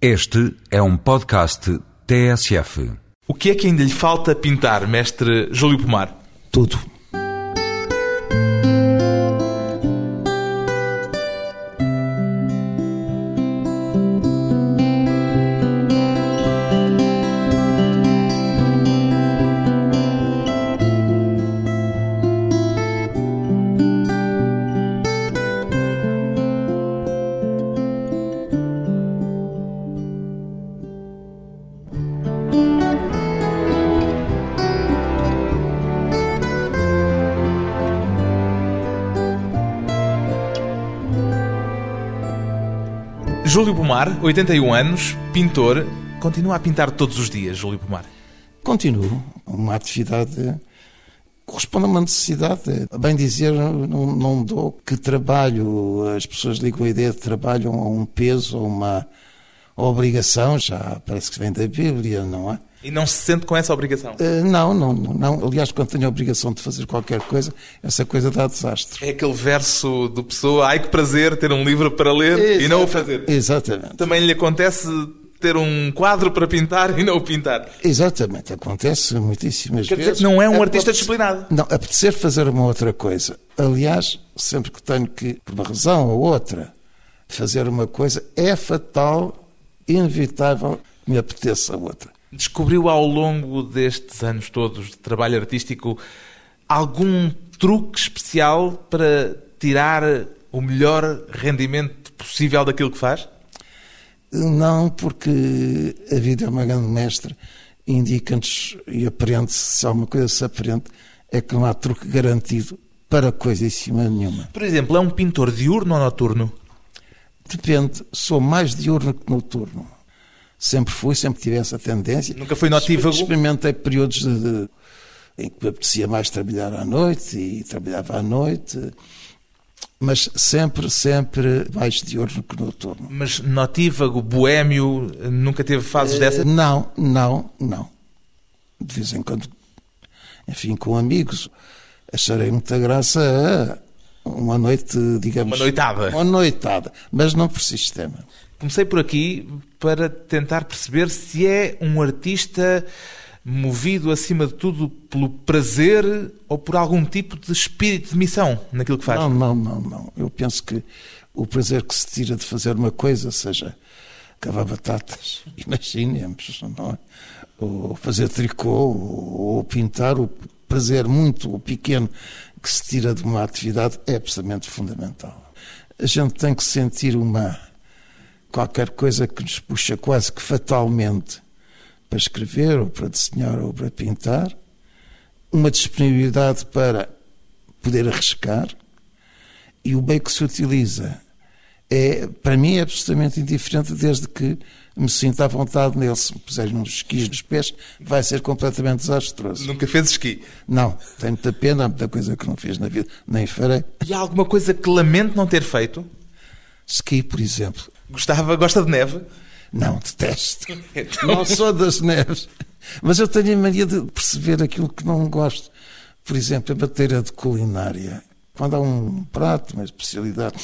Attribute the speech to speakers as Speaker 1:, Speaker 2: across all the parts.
Speaker 1: Este é um podcast TSF.
Speaker 2: O que é que ainda lhe falta pintar, mestre Júlio Pomar?
Speaker 3: Tudo.
Speaker 2: Pomar, 81 anos, pintor, continua a pintar todos os dias, Júlio Pomar.
Speaker 3: Continuo. Uma atividade corresponde a uma necessidade. Bem dizer, não, não dou que trabalho. As pessoas ligam a ideia de trabalho a um peso, a uma obrigação, já parece que vem da Bíblia, não é?
Speaker 2: E não se sente com essa obrigação?
Speaker 3: Uh, não, não, não. Aliás, quando tenho a obrigação de fazer qualquer coisa, essa coisa dá desastre.
Speaker 2: É aquele verso do Pessoa, ai que prazer ter um livro para ler e não o fazer.
Speaker 3: Exatamente.
Speaker 2: Também lhe acontece ter um quadro para pintar e não o pintar.
Speaker 3: Exatamente, acontece muitíssimas
Speaker 2: Quer
Speaker 3: vezes.
Speaker 2: Dizer não é um artista disciplinado.
Speaker 3: Não, apetecer fazer uma outra coisa. Aliás, sempre que tenho que, por uma razão ou outra, fazer uma coisa, é fatal, inevitável, me apeteça outra.
Speaker 2: Descobriu ao longo destes anos todos de trabalho artístico algum truque especial para tirar o melhor rendimento possível daquilo que faz?
Speaker 3: Não, porque a vida é uma grande mestre, indica-nos e aprende-se, se alguma coisa se aprende, é que não há truque garantido para coisíssima nenhuma.
Speaker 2: Por exemplo, é um pintor diurno ou noturno?
Speaker 3: Depende, sou mais diurno que noturno. Sempre fui, sempre tive essa tendência.
Speaker 2: Nunca foi notívago?
Speaker 3: Experimentei períodos de, de, em que me apetecia mais trabalhar à noite e trabalhava à noite, mas sempre, sempre mais diurno que noturno.
Speaker 2: Mas notívago, boémio, nunca teve fases dessas?
Speaker 3: Não, não, não. De vez em quando, enfim, com amigos, acharei muita graça a uma noite, digamos...
Speaker 2: Uma noitada.
Speaker 3: Uma noitada, mas não por sistema.
Speaker 2: Comecei por aqui para tentar perceber se é um artista movido, acima de tudo, pelo prazer ou por algum tipo de espírito de missão naquilo que faz.
Speaker 3: Não, não, não, não. Eu penso que o prazer que se tira de fazer uma coisa, seja cavar batatas, imaginemos, não é? Ou fazer tricô, ou pintar, o prazer muito pequeno que se tira de uma atividade é absolutamente fundamental. A gente tem que sentir uma qualquer coisa que nos puxa quase que fatalmente para escrever, ou para desenhar, ou para pintar, uma disponibilidade para poder arriscar, e o meio que se utiliza é, para mim, é absolutamente indiferente desde que me sinta à vontade nele. Se me puserem uns esquis nos pés, vai ser completamente desastroso.
Speaker 2: Nunca fez esqui?
Speaker 3: Não, tenho muita pena, há muita coisa que não fiz na vida, nem farei.
Speaker 2: E há alguma coisa que lamento não ter feito?
Speaker 3: Ski, por exemplo.
Speaker 2: Gostava, gosta de neve?
Speaker 3: Não, detesto. Não sou das neves. Mas eu tenho a mania de perceber aquilo que não gosto. Por exemplo, a matéria de culinária. Quando há um prato, uma especialidade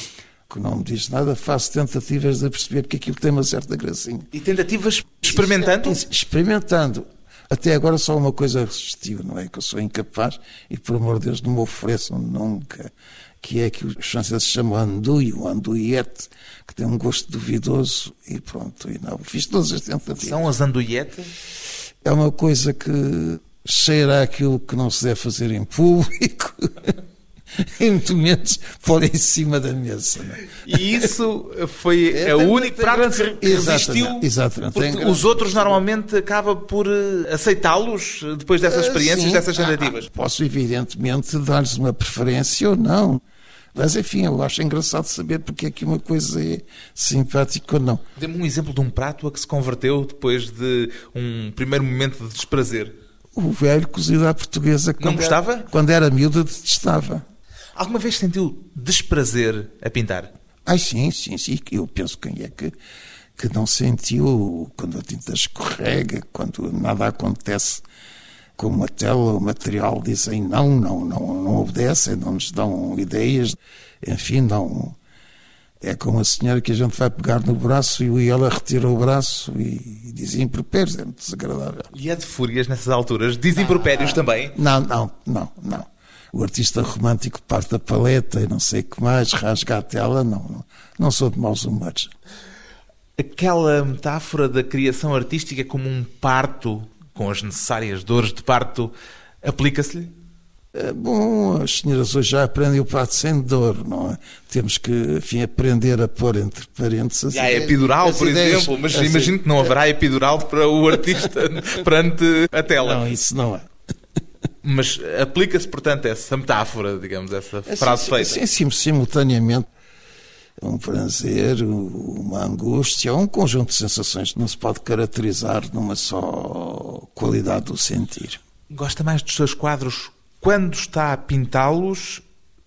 Speaker 3: que não me diz nada, faço tentativas de perceber que aquilo tem uma certa gracinha.
Speaker 2: E tentativas experimentando?
Speaker 3: Experimentando. Até agora só uma coisa resistiu, não é? Que eu sou incapaz e, por amor de Deus, não me ofereçam nunca que é que os franceses chamam andouille, ou andouillette, que tem um gosto duvidoso, e pronto, e não, fiz todas as tentativas.
Speaker 2: São as andouillettes?
Speaker 3: É uma coisa que cheira aquilo que não se deve fazer em público, e muito menos pôr em cima da mesa. É?
Speaker 2: E isso foi é, o único prato que resistiu,
Speaker 3: exatamente, exatamente.
Speaker 2: porque os outros normalmente acaba por eh, aceitá-los depois dessas experiências, Sim, dessas tentativas.
Speaker 3: Ah, posso evidentemente dar-lhes uma preferência ou não. Mas enfim, eu acho engraçado saber porque é que uma coisa é simpática ou não.
Speaker 2: Dê-me um exemplo de um prato a que se converteu depois de um primeiro momento de desprazer.
Speaker 3: O velho cozido à portuguesa.
Speaker 2: Não gostava?
Speaker 3: Era, quando era miúdo, detestava.
Speaker 2: Alguma vez sentiu desprazer a pintar?
Speaker 3: Ai, sim, sim, sim. Eu penso quem é que, que não sentiu quando a tinta escorrega, quando nada acontece como a tela, o material, dizem não, não, não, não obedecem, não nos dão ideias, enfim, não. É com a senhora que a gente vai pegar no braço e ela retira o braço e diz impropérios, é muito desagradável.
Speaker 2: E é de fúrias nessas alturas? Diz impropérios também?
Speaker 3: Não, não, não, não. O artista romântico parte da paleta e não sei o que mais, rasga a tela, não, não, não sou de maus humores.
Speaker 2: Aquela metáfora da criação artística como um parto, com as necessárias dores de parto, aplica-se-lhe?
Speaker 3: É bom, as senhoras hoje já aprendem o prato sem dor, não é? Temos que, enfim, aprender a pôr entre parênteses.
Speaker 2: Já é epidural, por ideias, exemplo, mas assim, imagino que não haverá epidural para o artista perante a tela.
Speaker 3: Não, isso não é.
Speaker 2: Mas aplica-se, portanto, essa metáfora, digamos, essa é, frase feita.
Speaker 3: Sim, sim, simultaneamente. Um prazer, uma angústia, um conjunto de sensações que não se pode caracterizar numa só qualidade do sentir.
Speaker 2: Gosta mais dos seus quadros quando está a pintá-los,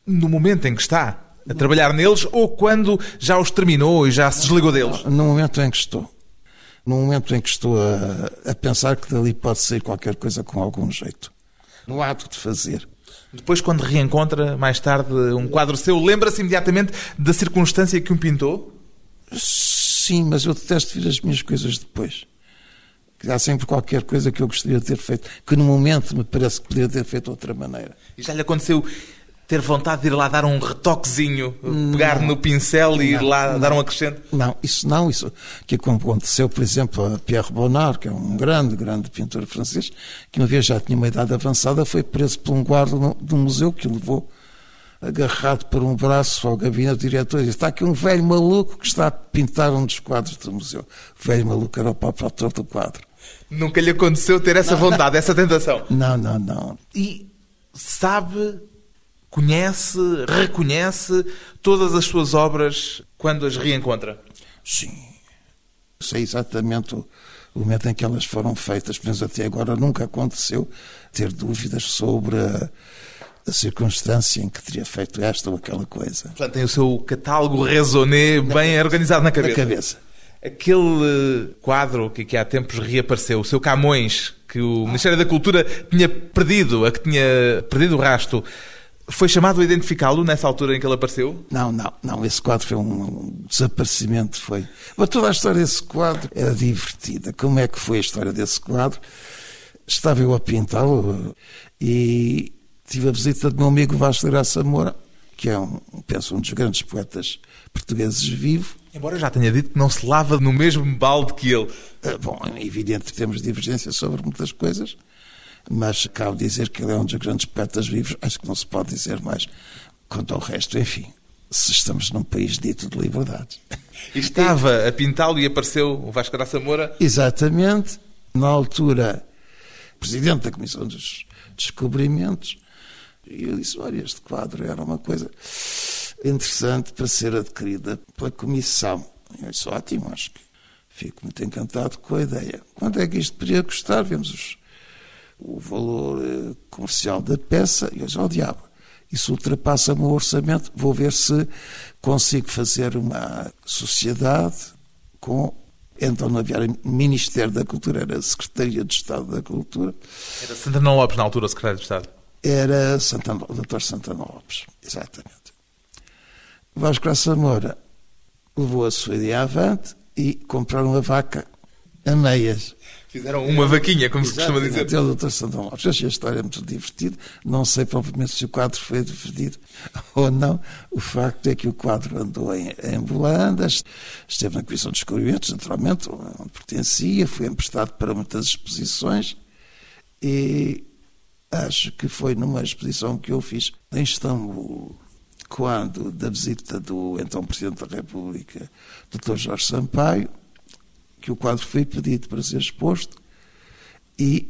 Speaker 2: no momento em que está a trabalhar neles, ou quando já os terminou e já se desligou deles?
Speaker 3: No momento em que estou. No momento em que estou a, a pensar que dali pode sair qualquer coisa com algum jeito. No ato de fazer.
Speaker 2: Depois, quando reencontra, mais tarde, um quadro seu, lembra-se imediatamente da circunstância que um pintou?
Speaker 3: Sim, mas eu detesto ver as minhas coisas depois há sempre qualquer coisa que eu gostaria de ter feito, que no momento me parece que poderia ter feito de outra maneira.
Speaker 2: E já lhe aconteceu ter vontade de ir lá dar um retoquezinho, pegar no pincel e ir lá
Speaker 3: não,
Speaker 2: dar um acrescento?
Speaker 3: Não, isso não. Isso que aconteceu, por exemplo, a Pierre Bonnard, que é um grande, grande pintor francês, que uma vez já tinha uma idade avançada, foi preso por um guarda do museu que o levou agarrado por um braço ao gabinete do diretor e disse, está aqui um velho maluco que está a pintar um dos quadros do museu. O velho maluco era o próprio autor do quadro.
Speaker 2: Nunca lhe aconteceu ter essa não, vontade, não. essa tentação?
Speaker 3: Não, não, não.
Speaker 2: E sabe, conhece, reconhece todas as suas obras quando as reencontra?
Speaker 3: Sim. Sei exatamente o, o momento em que elas foram feitas, mas até agora nunca aconteceu ter dúvidas sobre a, a circunstância em que teria feito esta ou aquela coisa.
Speaker 2: Portanto, tem o seu catálogo raisonné bem organizado na cabeça.
Speaker 3: Na cabeça.
Speaker 2: Aquele quadro que aqui há tempos reapareceu, o seu Camões, que o Ministério da Cultura tinha perdido, a que tinha perdido o rasto, foi chamado a identificá-lo nessa altura em que ele apareceu?
Speaker 3: Não, não, não. Esse quadro foi um desaparecimento, foi. Mas toda a história desse quadro era divertida. Como é que foi a história desse quadro? Estava eu a pintá-lo e tive a visita do meu amigo Vasco de Graça Moura, que é, um, penso, um dos grandes poetas portugueses vivo.
Speaker 2: Embora já tenha dito que não se lava no mesmo balde que ele.
Speaker 3: Ah, bom, é evidente que temos divergência sobre muitas coisas, mas cabe dizer que ele é um dos grandes poetas vivos, acho que não se pode dizer mais. Quanto ao resto, enfim, se estamos num país dito de liberdade.
Speaker 2: Estava a pintá-lo e apareceu o Vasco Graça Moura?
Speaker 3: Exatamente. Na altura, presidente da Comissão dos Descobrimentos, e eu disse: olha, este quadro era uma coisa interessante para ser adquirida pela Comissão. Eu disse: ótimo, acho que fico muito encantado com a ideia. Quanto é que isto poderia custar? Vemos os, o valor eh, comercial da peça e eu disse: oh, diabo, isso ultrapassa o meu orçamento, vou ver se consigo fazer uma sociedade com então não havia Ministério da Cultura, era Secretaria de Estado da Cultura.
Speaker 2: Era Santana Lopes na altura, secretário de Estado.
Speaker 3: Era Santana, o Dr. Santana Lopes, exatamente. Vasco Graça Moura levou a sua ideia avante e compraram uma vaca a meias.
Speaker 2: Fizeram uma vaquinha, como se costuma dizer.
Speaker 3: O Dr. Santana Lopes. Achei a história muito divertida. Não sei propriamente se o quadro foi dividido ou não. O facto é que o quadro andou em, em Bolandas, esteve na Comissão de Descobrimentos, naturalmente, onde pertencia, foi emprestado para muitas exposições e acho que foi numa exposição que eu fiz em Istambul, quando, da visita do então Presidente da República, Dr. Jorge Sampaio, que o quadro foi pedido para ser exposto e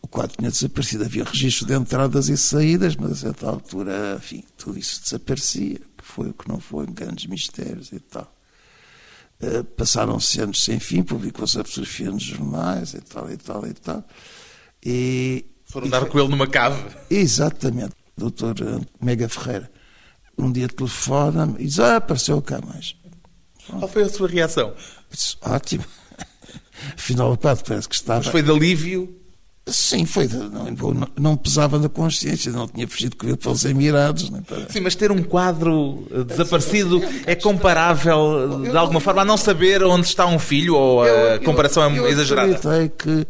Speaker 3: o quadro tinha desaparecido. Havia registro de entradas e saídas, mas a certa altura, enfim, tudo isso desaparecia, que foi o que não foi, grandes mistérios e tal. Uh, Passaram-se anos sem fim, publicou-se a fotografia nos jornais e tal, e tal, e tal. E
Speaker 2: foram dar com ele numa cave.
Speaker 3: Exatamente. Doutor Mega Ferreira. Um dia telefona-me e diz: Ah, apareceu cá mais.
Speaker 2: Qual foi a sua reação?
Speaker 3: Disse, Ótimo. Afinal, o padre parece que estava.
Speaker 2: Mas foi de alívio?
Speaker 3: Sim, foi. Não, não, não pesava na consciência, não tinha fugido com ele para os Emirados. Nem para...
Speaker 2: Sim, mas ter um quadro eh, desaparecido é comparável, de alguma forma, a não saber onde está um filho ou a comparação é
Speaker 3: eu
Speaker 2: exagerada?
Speaker 3: acreditei que,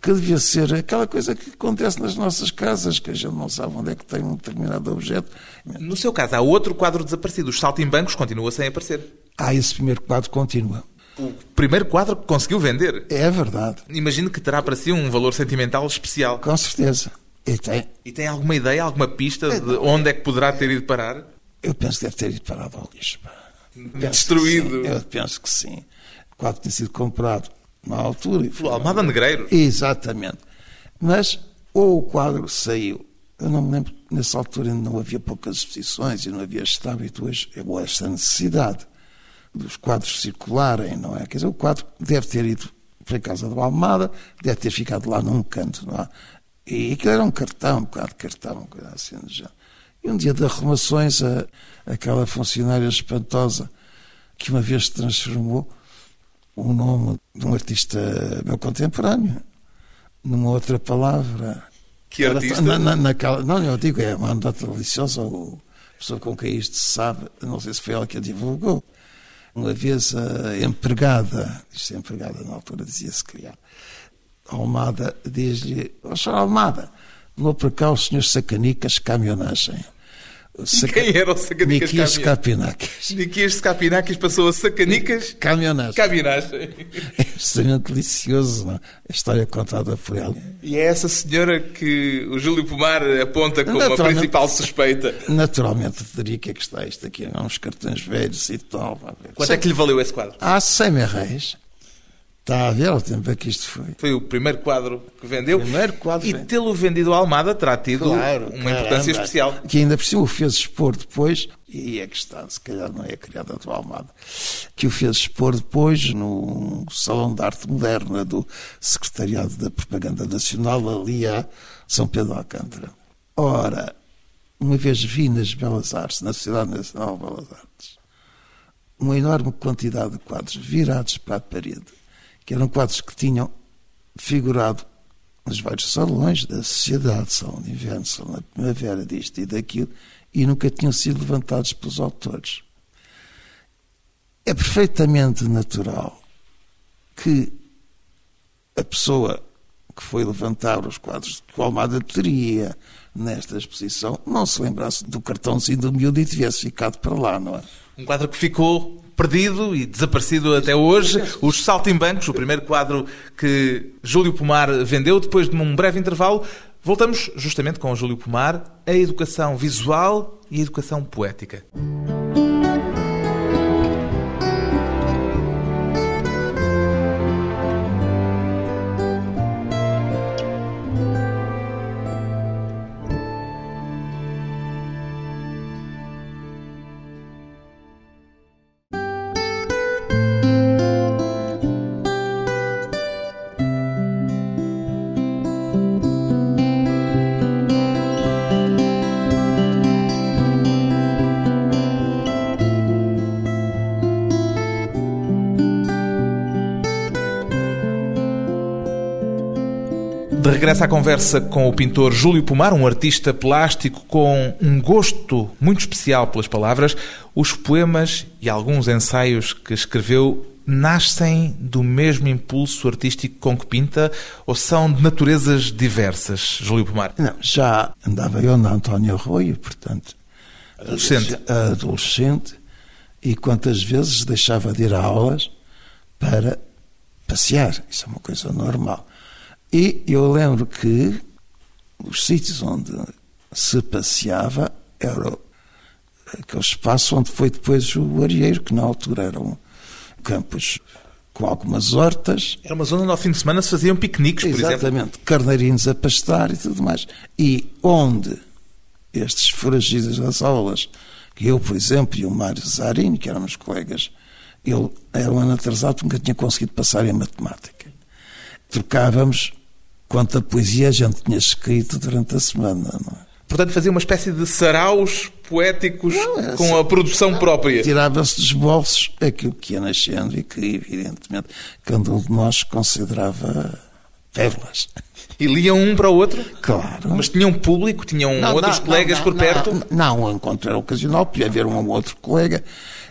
Speaker 3: que devia ser aquela coisa que acontece nas nossas casas, que a gente não sabe onde é que tem um determinado objeto.
Speaker 2: No seu caso, há outro quadro desaparecido. Os saltimbancos continua sem aparecer.
Speaker 3: Ah, esse primeiro quadro continua.
Speaker 2: O primeiro quadro que conseguiu vender.
Speaker 3: É verdade,
Speaker 2: Imagino que terá para si um valor sentimental especial.
Speaker 3: com certeza. E tem,
Speaker 2: E tem alguma ideia, alguma pista de onde é que poderá ter ido parar?
Speaker 3: eu penso que deve ter ido parado ao lixo.
Speaker 2: Destruído.
Speaker 3: Eu penso que sim. O quadro tinha sido comprado na altura. Foi
Speaker 2: Almada Negreiro.
Speaker 3: Exatamente. Mas ou o quadro saiu. Eu não me lembro, nessa altura ainda não havia poucas exposições e não havia este hábito hoje, ou esta necessidade dos quadros circularem, não é? Quer dizer, o quadro deve ter ido para a casa do Almada, deve ter ficado lá num canto, não é? E aquilo era um cartão, um bocado de cartão, uma coisa assim do género. E um dia de arrumações, a, aquela funcionária espantosa que uma vez transformou o nome de um artista meu contemporâneo numa outra palavra.
Speaker 2: Que artista?
Speaker 3: na- na- naquela- não, eu digo, é uma anedota deliciosa, a pessoa com quem isto se sabe, não sei se foi ela que a divulgou. Uma vez a empregada, isto é empregada na altura dizia-se criar, Almada diz-lhe, ó Sr. Almada, levou para cá o senhor Sacanicas Caminhonagem. Saca-
Speaker 2: Quem era o Sacanicas
Speaker 3: Niquias? Capinacas.
Speaker 2: Niquias de Capinakis passou a Sacanicas
Speaker 3: Caminhonagem.
Speaker 2: Cabinagem.
Speaker 3: É extremamente delicioso, não? é? a história contada por ela.
Speaker 2: E é essa senhora que o Júlio Pomar aponta como a principal suspeita.
Speaker 3: Naturalmente, teria que é que está isto aqui, há uns cartões velhos e tal.
Speaker 2: Quanto é que lhe valeu esse quadro?
Speaker 3: Há 100 mil reis. Está a ver o tempo é que isto foi.
Speaker 2: Foi o primeiro quadro que vendeu.
Speaker 3: Primeiro quadro
Speaker 2: E tê-lo vendido ao Almada terá tido uma
Speaker 3: caramba.
Speaker 2: importância especial.
Speaker 3: Que ainda por cima o fez expor depois, e é que está, se calhar não é a criada do Almada, que o fez expor depois no Salão de Arte Moderna do Secretariado da Propaganda Nacional, ali a São Pedro Alcântara. Ora, uma vez vi nas Belas Artes, na Sociedade Nacional de Belas Artes, uma enorme quantidade de quadros virados para a parede, que eram quadros que tinham figurado nos vários salões da sociedade, salão de inverno, salão da primavera, disto e daquilo, e nunca tinham sido levantados pelos autores. É perfeitamente natural que a pessoa que foi levantar os quadros que o Almada teria nesta exposição não se lembrasse do cartãozinho do miúdo e tivesse ficado para lá, não é?
Speaker 2: Um quadro que ficou perdido e desaparecido até hoje. Os Saltimbancos, o primeiro quadro que Júlio Pomar vendeu depois de um breve intervalo. Voltamos justamente com Júlio Pomar, a educação visual e a educação poética. Regresso à conversa com o pintor Júlio Pomar, um artista plástico com um gosto muito especial pelas palavras, os poemas e alguns ensaios que escreveu nascem do mesmo impulso artístico com que pinta ou são de naturezas diversas, Júlio Pomar?
Speaker 3: Não, já andava eu na António Arroio, portanto,
Speaker 2: Adolescente.
Speaker 3: adolescente, e quantas vezes deixava de ir a aulas para passear. Isso é uma coisa normal. E eu lembro que os sítios onde se passeava era aquele espaço onde foi depois o Arieiro, que na altura eram campos com algumas hortas,
Speaker 2: Era uma zona onde ao fim de semana se faziam piqueniques, por exemplo.
Speaker 3: Exatamente, carneirinhos a pastar e tudo mais. E onde estes foragidos das aulas, que eu, por exemplo, e o Mário Zarini, que éramos colegas, ele era um ano atrasado, nunca tinha conseguido passar em matemática. Trocávamos quanta poesia a gente tinha escrito durante a semana, não é?
Speaker 2: Portanto, fazia uma espécie de saraus poéticos
Speaker 3: Não,
Speaker 2: com
Speaker 3: assim.
Speaker 2: a produção própria.
Speaker 3: Tirava-se dos bolsos aquilo que ia nascendo e que, evidentemente, cada um de nós considerava pérolas.
Speaker 2: E liam um para o outro?
Speaker 3: Claro.
Speaker 2: Mas tinham público? Tinham
Speaker 3: Não,
Speaker 2: outros
Speaker 3: não,
Speaker 2: colegas
Speaker 3: não,
Speaker 2: por
Speaker 3: não,
Speaker 2: perto?
Speaker 3: Não, o encontro era ocasional, podia haver um ou outro colega,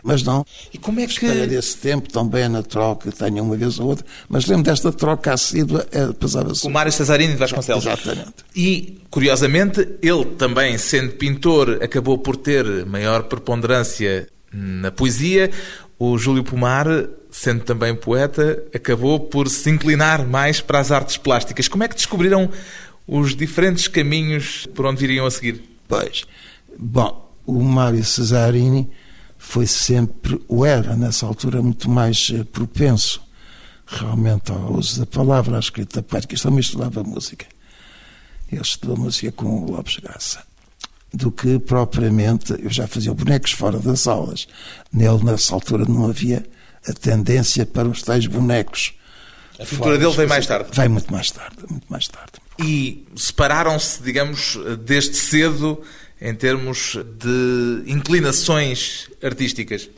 Speaker 3: mas não.
Speaker 2: E como é que...
Speaker 3: desse tempo também é na troca, tenho uma vez ou outra, mas lembro desta troca assídua, é, pesava-se.
Speaker 2: O Mário Cesarini de Vasconcelos.
Speaker 3: Exatamente.
Speaker 2: E, curiosamente, ele também, sendo pintor, acabou por ter maior preponderância na poesia. O Júlio Pomar, sendo também poeta, acabou por se inclinar mais para as artes plásticas. Como é que descobriram os diferentes caminhos por onde viriam a seguir?
Speaker 3: Pois. Bom, o Mário Cesarini foi sempre, ou era nessa altura, muito mais eh, propenso realmente ao uso da palavra, à escrita poética. Isto também estudava música. Ele estudou música com o Lopes Graça. Do que propriamente, eu já fazia bonecos fora das aulas. Nele, nessa altura, não havia a tendência para os tais bonecos.
Speaker 2: A pintura dele veio mais tarde.
Speaker 3: Vai muito mais tarde, muito mais tarde.
Speaker 2: E separaram-se, digamos, desde cedo em termos de inclinações artísticas.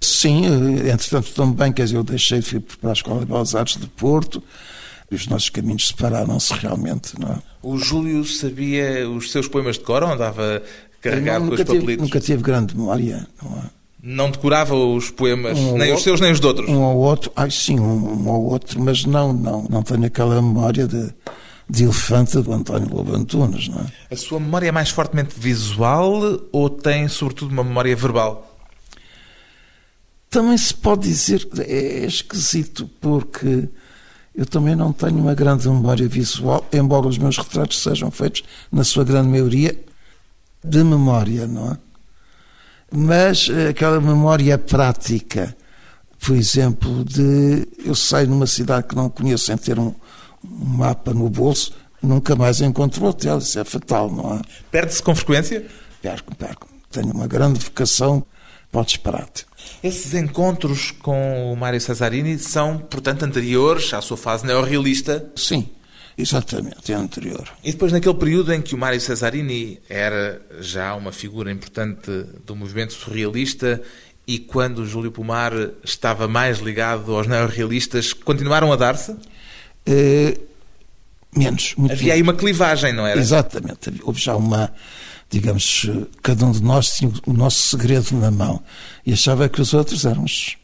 Speaker 3: Sim, eh, entretanto também, quer dizer, eu deixei de ir para a Escola de Belas Artes de Porto e os nossos caminhos separaram-se realmente, não é?
Speaker 2: O Júlio sabia os seus poemas de cor ou andava carregado
Speaker 3: Não,
Speaker 2: com os
Speaker 3: tive,
Speaker 2: papelitos?
Speaker 3: nunca tive grande memória, não é?
Speaker 2: Não decorava os poemas,
Speaker 3: Um
Speaker 2: nem os
Speaker 3: outro.
Speaker 2: seus nem os de outros?
Speaker 3: Um ou outro, ai sim, um, um ou outro, mas não, não, não tenho aquela memória de, de elefante do António Lobo Antunes, não é?
Speaker 2: A sua memória é mais fortemente visual ou tem, sobretudo, uma memória verbal?
Speaker 3: Também se pode dizer, é esquisito, porque eu também não tenho uma grande memória visual, embora os meus retratos sejam feitos, na sua grande maioria, de memória, não é? Mas aquela memória prática, por exemplo, de eu saio numa cidade que não conheço sem ter um, um mapa no bolso, nunca mais encontro hotel, isso é fatal, não é?
Speaker 2: Perde-se com frequência?
Speaker 3: Perco, perco. Tenho uma grande vocação para o disparate.
Speaker 2: Esses encontros com o Mário Cesarini são, portanto, anteriores à sua fase neorrealista.
Speaker 3: Sim, exatamente, é anterior.
Speaker 2: E depois, naquele período em que o Mário Cesarini era já uma figura importante do movimento surrealista e quando o Júlio Pomar estava mais ligado aos neorrealistas, continuaram a dar-se?
Speaker 3: Eh, menos, muito
Speaker 2: Havia aí uma clivagem, não era?
Speaker 3: Exatamente. Houve já uma, digamos, cada um de nós tinha o nosso segredo na mão e achava que os outros eram, uns,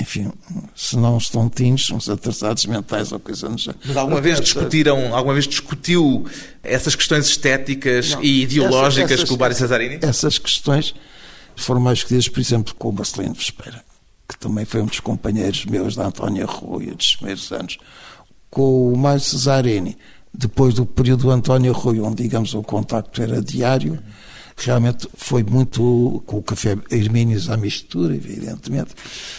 Speaker 3: enfim, se não uns tontinhos, uns atrasados mentais ou coisa no género.
Speaker 2: Mas alguma vez discutiram, alguma vez discutiu essas questões estéticas
Speaker 3: Não,
Speaker 2: e ideológicas
Speaker 3: essas-
Speaker 2: com o Mário Cesarini?
Speaker 3: Essas questões foram mais discutidas, por exemplo, com o Marcelino Vespeira, que também foi um dos companheiros meus da Antónia Rui, dos primeiros anos, com o Mário Cesarini, depois do período do António Rui, onde, digamos, o contacto era diário, realmente foi muito, com o café Hermínios à mistura, evidentemente,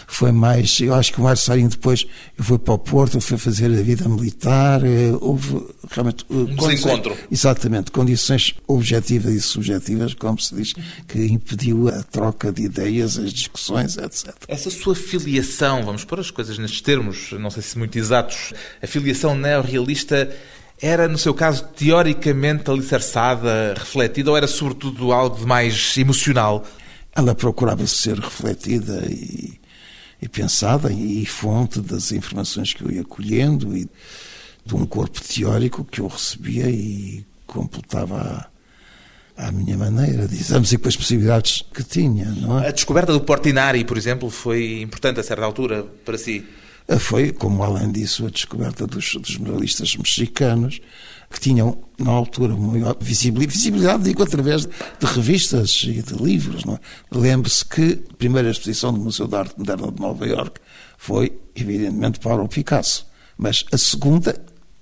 Speaker 3: foi mais, eu acho que o Mário Cesarini depois, fui para o Porto, fui fazer a vida militar, eh, houve realmente... Um
Speaker 2: desencontro.
Speaker 3: Exatamente, condições objetivas e subjetivas, como se diz, que impediu a troca de ideias, as discussões, etc.
Speaker 2: Essa sua filiação, vamos pôr as coisas nestes termos, não sei se muito exatos, a filiação neorrealista era, no seu caso, teoricamente alicerçada, refletida, ou era sobretudo algo de mais emocional?
Speaker 3: Ela procurava ser refletida e, e pensada e fonte das informações que eu ia colhendo e de um corpo teórico que eu recebia e completava à, minha maneira, digamos, e com as possibilidades que tinha, não é?
Speaker 2: A descoberta do Portinari, por exemplo, foi importante a certa altura para si?
Speaker 3: Foi, como além disso, a descoberta dos, dos jornalistas mexicanos, que tinham, na altura, maior visibilidade, visibilidade digo, através de revistas e de livros. É? Lembre-se que a primeira exposição do Museu de Arte Moderna de Nova Iorque foi, evidentemente, para o Picasso. Mas a segunda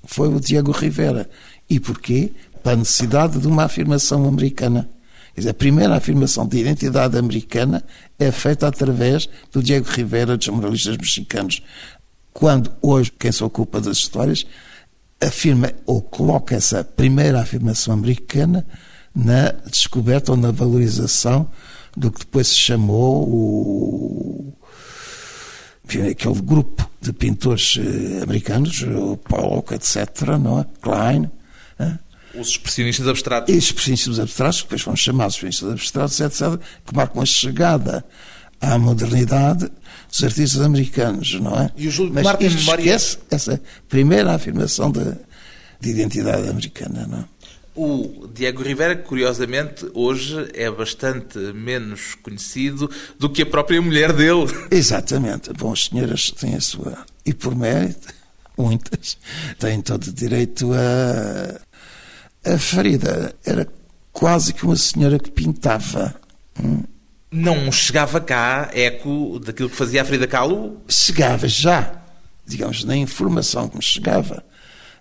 Speaker 3: foi o Diego Rivera. E porquê? Para a necessidade de uma afirmação americana. Quer dizer, a primeira afirmação de identidade americana é feita através do Diego Rivera, dos jornalistas mexicanos. Quando hoje quem se ocupa das histórias afirma ou coloca essa primeira afirmação americana na descoberta ou na valorização do que depois se chamou o enfim, aquele grupo de pintores eh, americanos, o Pollock, etc., não é? Klein, eh?
Speaker 2: Os expressionistas abstratos.
Speaker 3: e os expressionistas abstratos, que depois foram chamados expressionistas abstratos, etc., que marcam a chegada à modernidade dos artistas americanos, não é?
Speaker 2: E o Júlio
Speaker 3: Mas
Speaker 2: Mar tem
Speaker 3: isto
Speaker 2: memória-
Speaker 3: esquece essa primeira afirmação de, de identidade americana, não é?
Speaker 2: O Diego Rivera, curiosamente, hoje é bastante menos conhecido do que a própria mulher dele.
Speaker 3: Exatamente. Bom, as senhoras têm a sua. E por mérito, muitas, têm todo o direito a. A Farida era quase que uma senhora que pintava. hum.
Speaker 2: Não chegava cá eco daquilo que fazia a Frida Kahlo.
Speaker 3: Chegava já, digamos, na informação que me chegava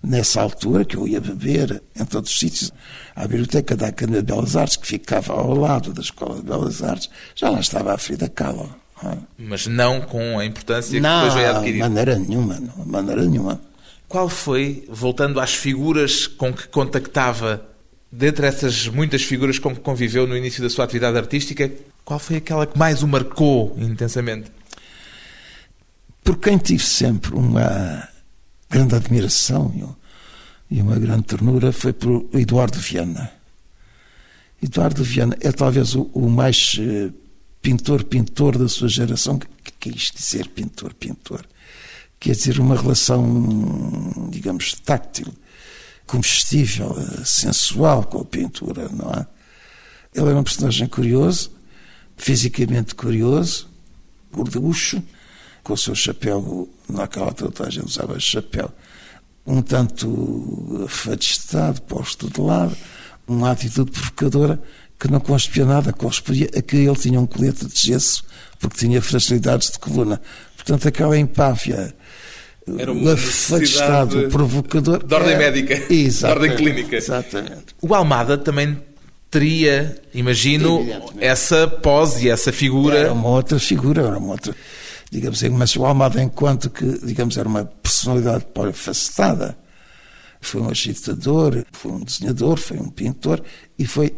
Speaker 3: nessa altura, que eu ia beber em todos os sítios, à biblioteca da Academia de Belas Artes, que ficava ao lado da Escola de Belas Artes, já lá estava a Frida Kahlo. não é?
Speaker 2: Mas não com a importância que
Speaker 3: Não,
Speaker 2: depois veio adquirir.
Speaker 3: maneira nenhuma, não, de maneira nenhuma.
Speaker 2: Qual foi, voltando às figuras com que contactava, dentre essas muitas figuras com que conviveu no início da sua atividade artística, qual foi aquela que mais o marcou intensamente?
Speaker 3: por quem tive sempre uma grande admiração e um- e uma grande ternura foi por Eduardo Viana. Eduardo Viana é talvez o, o mais eh, pintor-pintor da sua geração, que quis dizer pintor-pintor. Quer dizer, uma relação, digamos, táctil, comestível, eh, sensual com a pintura, não é? Ele era um personagem curioso, fisicamente curioso, gorducho, com o seu chapéu, naquela gente usava chapéu, um tanto afadistado, posto de lado, uma atitude provocadora que não correspondia nada, correspondia a que ele tinha um colete de gesso, porque tinha fragilidades de coluna. Portanto, aquela empáfia,
Speaker 2: Era
Speaker 3: o
Speaker 2: uma
Speaker 3: afadistado
Speaker 2: necessidade
Speaker 3: provocador.
Speaker 2: de ordem
Speaker 3: é-
Speaker 2: médica, de ordem clínica.
Speaker 3: Exatamente.
Speaker 2: O Almada também teria, imagino, essa pose, essa figura.
Speaker 3: Era uma outra figura, era uma outra. Digamos assim, mas o Almada, enquanto que, digamos, era uma personalidade polifacetada, foi um agitador, foi um desenhador, foi um pintor e foi,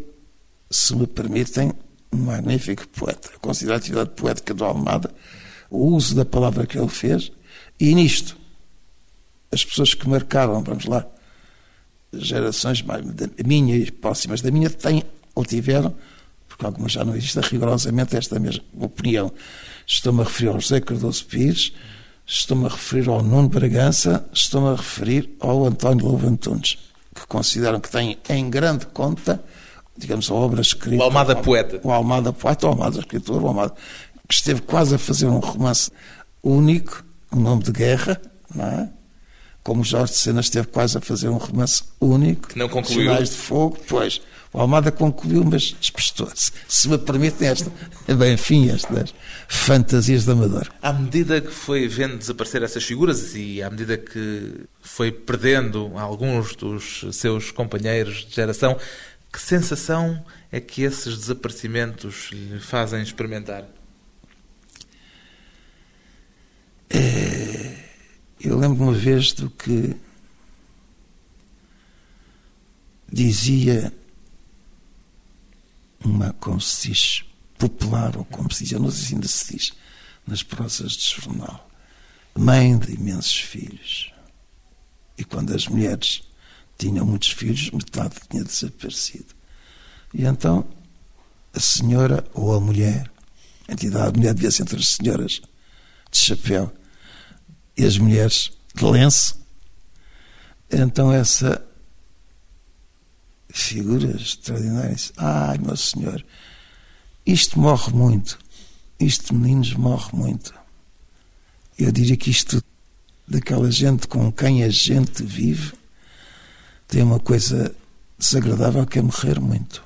Speaker 3: se me permitem, um magnífico poeta. Eu considero a atividade poética do Almada, o uso da palavra que ele fez, e nisto, as pessoas que marcaram, vamos lá, gerações mais, da minha e próximas da minha, têm ou tiveram, porque algumas já não existem, rigorosamente esta mesma opinião. Estou-me a referir ao José Cardoso Pires, estou-me a referir ao Nuno Bragança, estou-me a referir ao António Louvo Antunes, que consideram que têm em grande conta, digamos, a obra escrita.
Speaker 2: O Almada poeta.
Speaker 3: O Almada poeta, o Almada escritor, o Almada, que esteve quase a fazer um romance único, um nome de guerra, não é? Como Jorge Sena esteve quase a fazer um romance único.
Speaker 2: Que não concluiu.
Speaker 3: Sinais de Fogo, pois. O Almada concluiu, mas despistou-se. Se me permitem esta, bem, enfim, estas fantasias de amador.
Speaker 2: À medida que foi vendo desaparecer essas figuras e à medida que foi perdendo alguns dos seus companheiros de geração, que sensação é que esses desaparecimentos lhe fazem experimentar?
Speaker 3: Eu lembro uma vez do que dizia uma, como se diz, popular, ou como se diz, eu não sei se ainda se diz, nas prosas de jornal, mãe de imensos filhos. E quando as mulheres tinham muitos filhos, metade tinha desaparecido. E então a senhora ou a mulher, a entidade, a mulher devia ser entre as senhoras de chapéu e as mulheres de lenço. Então essa figura extraordinária disse, ai meu senhor, isto morre muito, isto meninos morre muito. Eu diria que isto daquela gente com quem a gente vive tem uma coisa desagradável que é morrer muito.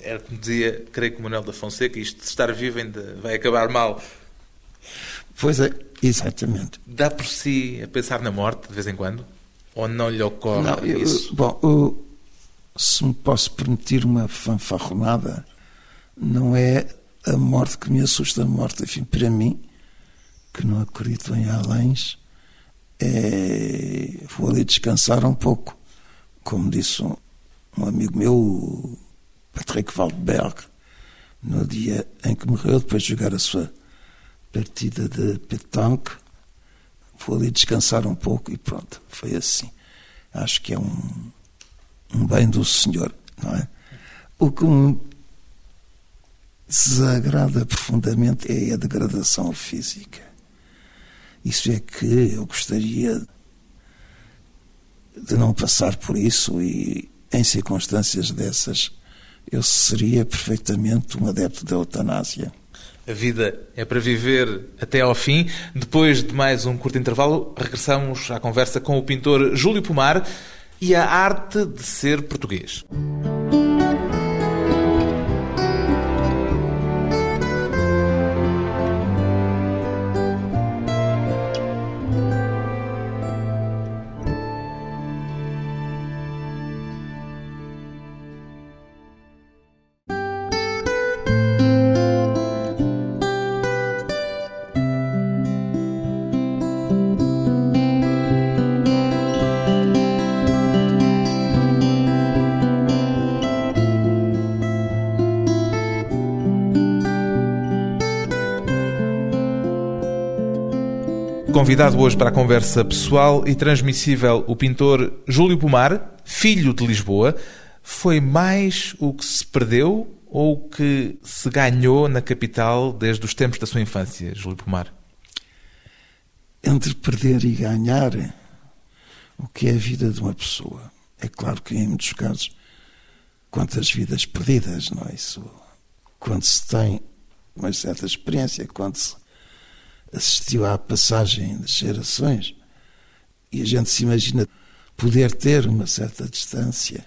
Speaker 2: Era como dizia, creio que Manuel da Fonseca, isto de estar vivo ainda vai acabar mal.
Speaker 3: Pois é, exatamente.
Speaker 2: Dá por si a pensar na morte de vez em quando? Ou não lhe ocorre
Speaker 3: Não, eu-
Speaker 2: isso?
Speaker 3: bom, eu, se me posso permitir uma fanfarronada, não é a morte que me assusta, a morte, enfim, para mim, que não acredito em aléns, é, vou ali descansar um pouco. Como disse um, um amigo meu, Patrick Waldberg, no dia em que morreu, depois de jogar a sua partida de petanque, vou ali descansar um pouco e pronto, foi assim. Acho que é um, um bem do Senhor, não é? O que me desagrada profundamente é a degradação física. Isso é que eu gostaria de não passar por isso e em circunstâncias dessas eu seria perfeitamente um adepto da eutanásia.
Speaker 2: A vida é para viver até ao fim. Depois de mais um curto intervalo, regressamos à conversa com o pintor Júlio Pomar e a arte de ser português. Convidado hoje para a conversa pessoal e transmissível o pintor Júlio Pomar, filho de Lisboa, foi mais o que se perdeu ou o que se ganhou na capital desde os tempos da sua infância, Júlio Pomar?
Speaker 3: Entre perder e ganhar, o que é a vida de uma pessoa? É claro que em muitos casos, quantas vidas perdidas, não é isso? Quando se tem uma certa experiência, quando se assistiu à passagem das gerações e a gente se imagina poder ter uma certa distância.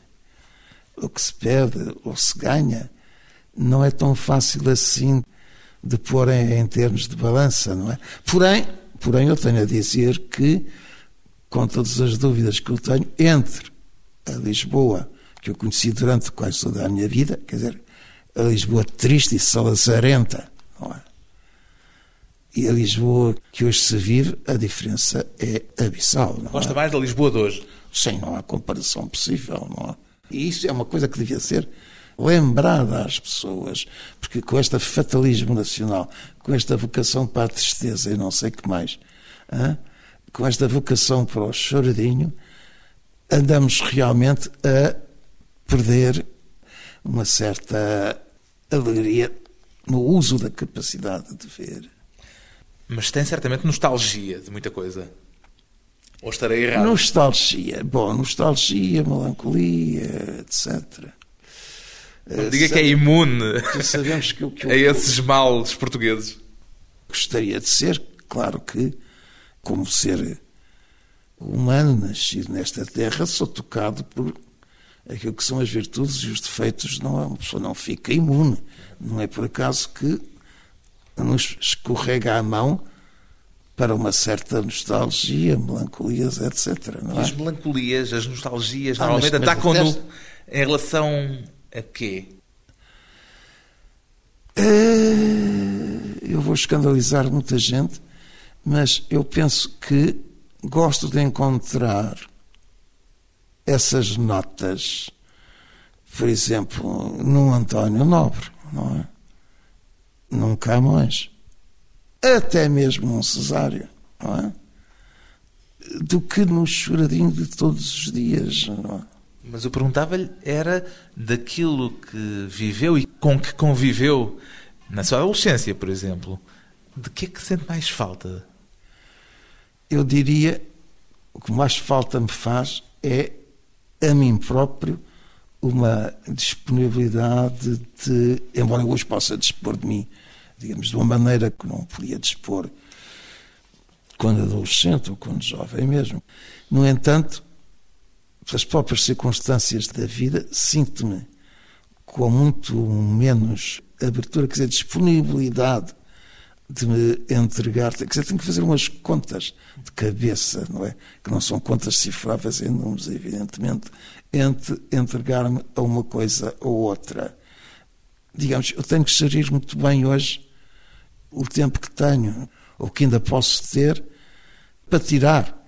Speaker 3: O que se perde ou se ganha não é tão fácil assim de pôr em, em termos de balança, não é? Porém, porém, eu tenho a dizer que, com todas as dúvidas que eu tenho, entre a Lisboa, que eu conheci durante quase toda a minha vida, quer dizer, a Lisboa triste e salazarenta, não é? E a Lisboa que hoje se vive, a diferença é abissal.
Speaker 2: Gosta
Speaker 3: é?
Speaker 2: mais da Lisboa de hoje?
Speaker 3: Sim, não há comparação possível. Não há. E isso é uma coisa que devia ser lembrada às pessoas, porque com este fatalismo nacional, com esta vocação para a tristeza e não sei o que mais, hein? com esta vocação para o choradinho, andamos realmente a perder uma certa alegria no uso da capacidade de ver.
Speaker 2: Mas tem certamente nostalgia de muita coisa. Ou estarei errado?
Speaker 3: Nostalgia. Bom, nostalgia, melancolia, etc.
Speaker 2: Não diga que é imune
Speaker 3: sabemos que, que
Speaker 2: a esses males portugueses.
Speaker 3: Gostaria de ser, claro que, como ser humano nascido nesta terra, sou tocado por aquilo que são as virtudes e os defeitos. Não, uma pessoa não fica imune. Não é por acaso que nos escorrega a mão para uma certa nostalgia, melancolias, etc. Não
Speaker 2: é? As melancolias, as nostalgias, ah, normalmente atacam no, em relação a quê?
Speaker 3: Eh, eu vou escandalizar muita gente, mas eu penso que gosto de encontrar essas notas, por exemplo, num António Nobre, não é? Num Camões, até mesmo num Cesário, não é? do que no choradinho de todos os dias. Não é?
Speaker 2: Mas eu perguntava-lhe era daquilo que viveu e com que conviveu na sua adolescência, por exemplo. De que é que sente mais falta?
Speaker 3: Eu diria o que mais falta me faz é a mim próprio uma disponibilidade de, embora eu hoje possa dispor de mim, digamos, de uma maneira que não podia dispor quando adolescente ou quando jovem mesmo. No entanto, pelas próprias circunstâncias da vida, sinto-me com muito menos abertura, quer dizer, disponibilidade de me entregar, quer dizer, tenho que fazer umas contas de cabeça, não é? Que não são contas cifráveis em números, evidentemente, entre entregar-me a uma coisa ou outra. Digamos, eu tenho que gerir muito bem hoje o tempo que tenho, ou que ainda posso ter, para tirar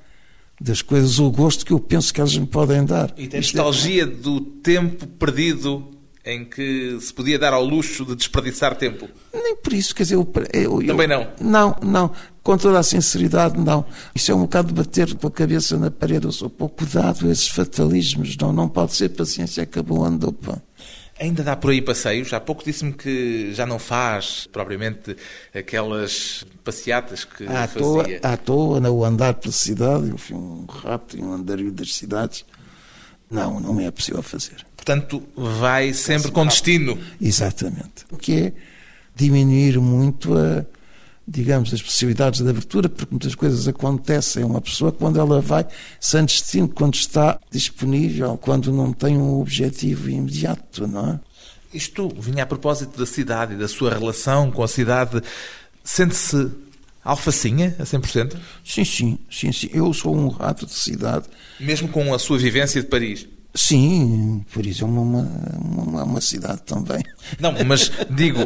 Speaker 3: das coisas o gosto que eu penso que elas me podem dar.
Speaker 2: E tem Isto é nostalgia é... do tempo perdido em que se podia dar ao luxo de desperdiçar tempo?
Speaker 3: Nem por isso, quer dizer, eu, eu,
Speaker 2: Também não?
Speaker 3: Não, não. Com toda a sinceridade, não. Isso é um bocado de bater com a cabeça na parede. Eu sou pouco dado a esses fatalismos. Não, não pode ser paciência, acabou, andou, pá.
Speaker 2: Ainda dá por aí passeios? Há pouco disse-me que já não faz propriamente aquelas passeatas que
Speaker 3: À
Speaker 2: fazia.
Speaker 3: toa, à toa, no andar pela cidade, eu fui um rato e um andarilho das cidades. Não, não é possível fazer.
Speaker 2: Portanto, vai sempre com destino.
Speaker 3: Exatamente. O que é diminuir muito a, digamos, as possibilidades de abertura, porque muitas coisas acontecem a uma pessoa quando ela vai sem destino, quando está disponível, quando não tem um objetivo imediato, não é?
Speaker 2: Isto vinha a propósito da cidade e da sua relação com a cidade. Sente-se alfacinha a 100%?
Speaker 3: Sim, sim, sim, sim. Eu sou um rato de cidade.
Speaker 2: Mesmo com a sua vivência de Paris?
Speaker 3: Sim, por isso é uma, uma, uma, cidade também.
Speaker 2: Não, mas digo,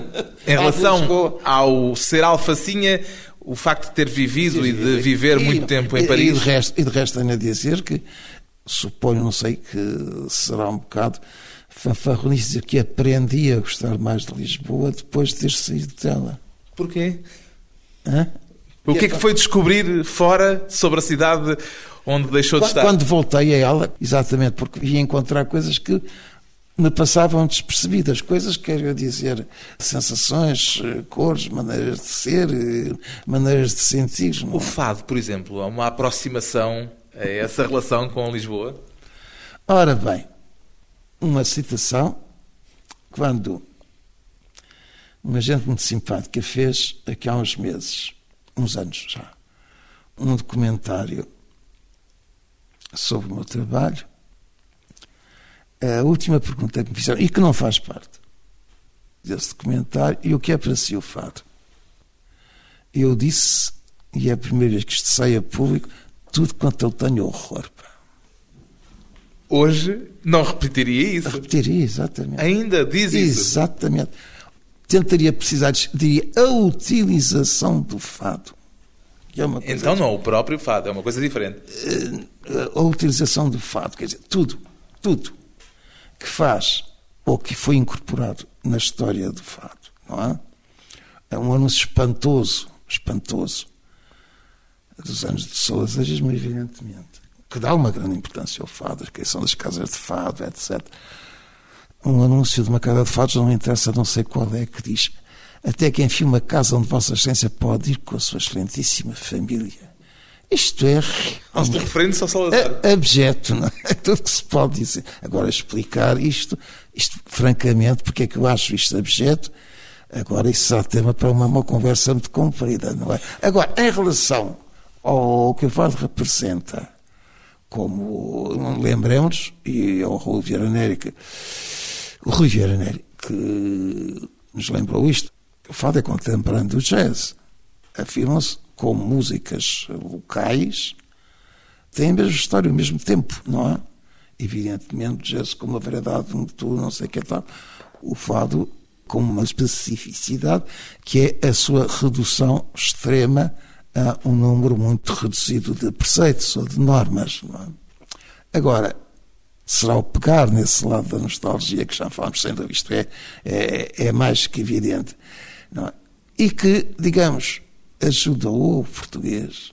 Speaker 2: em relação ao ser alfacinha, o facto de ter vivido e de viver
Speaker 3: E-
Speaker 2: muito tempo
Speaker 3: e-
Speaker 2: em
Speaker 3: E
Speaker 2: Paris.
Speaker 3: de resto, e de resto tenho a dizer que suponho, não sei, que será um bocado fanfarronice dizer que aprendi a gostar mais de Lisboa depois de ter saído dela.
Speaker 2: Porquê?
Speaker 3: Hã?
Speaker 2: O que é que foi descobrir fora sobre a cidade onde deixou de
Speaker 3: Quando,
Speaker 2: estar?
Speaker 3: quando voltei a ela, exatamente, porque ia encontrar coisas que me passavam despercebidas, coisas, quero dizer, sensações, cores, maneiras de ser, maneiras de sentir. não
Speaker 2: O
Speaker 3: é?
Speaker 2: fado, por exemplo, há uma aproximação a essa relação com Lisboa?
Speaker 3: Ora bem, uma citação, quando uma gente muito simpática fez, aqui há uns meses, uns anos já, um documentário sobre o meu trabalho, a última pergunta que me fizeram, e que não faz parte desse documentário, e o que é para si o fado? Eu disse, e é a primeira vez que isto sai a público, tudo quanto eu tenho horror. Pá.
Speaker 2: Hoje não repetiria isso.
Speaker 3: Repetiria, exatamente.
Speaker 2: Ainda diz isso.
Speaker 3: Exatamente. Tentaria precisar, diria, a utilização do fado. É
Speaker 2: Então não, o próprio fado é uma coisa diferente.
Speaker 3: a utilização do fado, quer dizer, tudo, tudo que faz ou que foi incorporado na história do fado, não é? É um anúncio espantoso, espantoso, dos anos de Sousagismo, evidentemente, que dá uma grande importância ao fado, a criação das casas de fado, etc. Um anúncio de uma casa de fados, não interessa, não sei qual é, que diz até que enfim uma casa onde Vossa Excelência pode ir com a sua excelentíssima família. Isto é realmente
Speaker 2: referindo-se ao Salazar.
Speaker 3: abjeto, não é? É tudo que se pode dizer. Agora, explicar isto, isto, francamente, porque é que eu acho isto abjeto, agora isso será tema para uma, uma conversa muito comprida, não é? Agora, em relação ao que o Vale representa, como lembremos, e ao Rui Vieira Neri, que, o Rui Vieira Neri, que nos lembrou isto, fado é contemporâneo do jazz. Afirmam-se como músicas locais, têm a mesma história, o mesmo tempo, não é? Evidentemente, o jazz com uma variedade de tudo, não sei o que tal. O fado com uma especificidade que é a sua redução extrema a um número muito reduzido de preceitos ou de normas. É? Agora, será o pegar nesse lado da nostalgia que já falamos, sendo isto é, é, é mais que evidente. É? E que, digamos, ajudou o português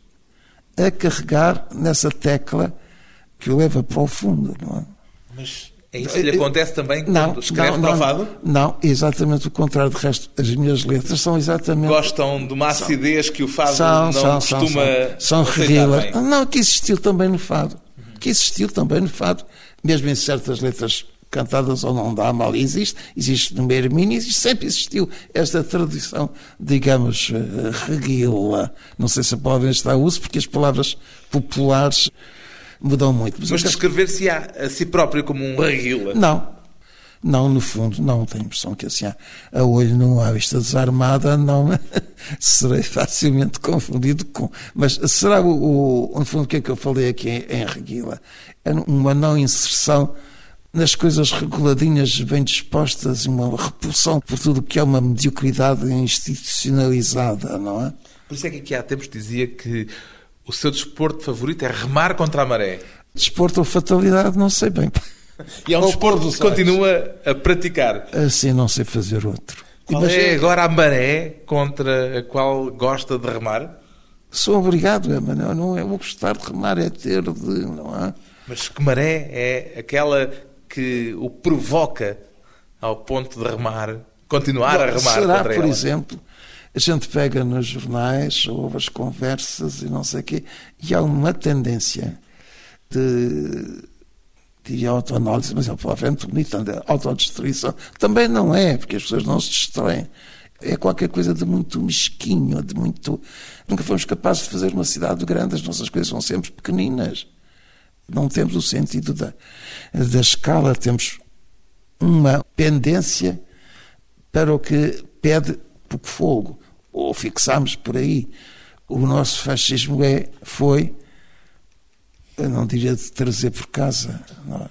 Speaker 3: a carregar nessa tecla que o leva para o fundo, não é?
Speaker 2: Mas é isso que lhe acontece também quando
Speaker 3: Não,
Speaker 2: escreve
Speaker 3: não, não, não, exatamente o contrário. De resto, as minhas letras são exatamente.
Speaker 2: Gostam de uma acidez que o fado
Speaker 3: são,
Speaker 2: não
Speaker 3: são, são,
Speaker 2: costuma
Speaker 3: são, são. Não, que existiu também no fado. Que existiu também no fado. Mesmo em certas letras cantadas ou não dá mal, existe. Existe no Hermínio, existe, sempre existiu esta tradição, digamos, eh, reguila. Não sei se a palavra está a uso, porque as palavras populares mudam muito.
Speaker 2: Mas
Speaker 3: que-
Speaker 2: descrever-se a, si próprio como um reguila.
Speaker 3: não. Não, no fundo, não. Tenho a impressão que assim, a olho nu, à vista desarmada, não serei facilmente confundido com. Mas será o, o, no fundo, o que é que eu falei aqui em, em Reguila? É uma não inserção nas coisas reguladinhas, bem dispostas, uma repulsão por tudo o que é uma mediocridade institucionalizada, não é?
Speaker 2: Por isso é que aqui há tempos dizia que o seu desporto favorito é remar contra a maré.
Speaker 3: Desporto ou fatalidade, não sei bem.
Speaker 2: E é um desporto que continua a praticar.
Speaker 3: Assim não sei fazer outro.
Speaker 2: Qual
Speaker 3: Mas
Speaker 2: é agora a maré contra a qual gosta de remar?
Speaker 3: Sou obrigado, é, mas não, não é o gostar de remar, é ter de. Não é?
Speaker 2: Mas que maré é aquela que o provoca ao ponto de remar, continuar a remar
Speaker 3: Será, por
Speaker 2: ela?
Speaker 3: exemplo, a gente pega nos jornais, ouve as conversas e não sei o quê, e há uma tendência de, de autoanálise, mas é uma palavra muito bonita, de autodestruição. Também não é, porque as pessoas não se destroem. É qualquer coisa de muito mesquinho, de muito. Nunca fomos capazes de fazer uma cidade grande, as nossas coisas são sempre pequeninas. Não temos o sentido da, da escala, temos uma pendência para o que pede pouco fogo, ou fixamos por aí. O nosso fascismo é, foi, eu não diria de trazer por casa, não.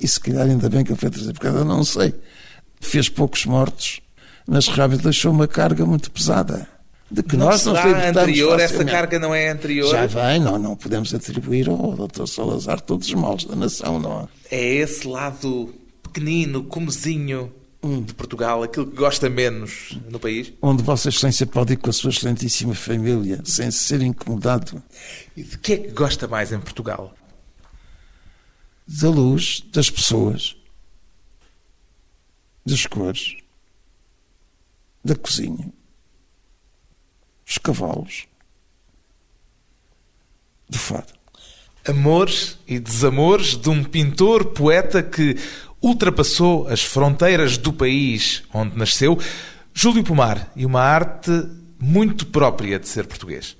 Speaker 3: e se calhar ainda bem que ele foi trazer por casa, não sei. Fez poucos mortos, mas realmente deixou uma carga muito pesada. De que
Speaker 2: Não
Speaker 3: nós não
Speaker 2: será anterior, essa carga não é anterior?
Speaker 3: Já vem, não, não podemos atribuir ao Dr. Salazar todos os males da nação, não é?
Speaker 2: É esse lado pequenino, comezinho
Speaker 3: Hum.
Speaker 2: de Portugal, aquilo que gosta menos no país?
Speaker 3: Onde Vossa Excelência pode ir com a sua excelentíssima família, sem ser incomodado,
Speaker 2: E de que é que gosta mais em Portugal?
Speaker 3: da luz, das pessoas, das cores, da cozinha, dos cavalos, do fado.
Speaker 2: Amores e desamores de um pintor, poeta que ultrapassou as fronteiras do país onde nasceu, Júlio Pomar, e uma arte muito própria de ser português.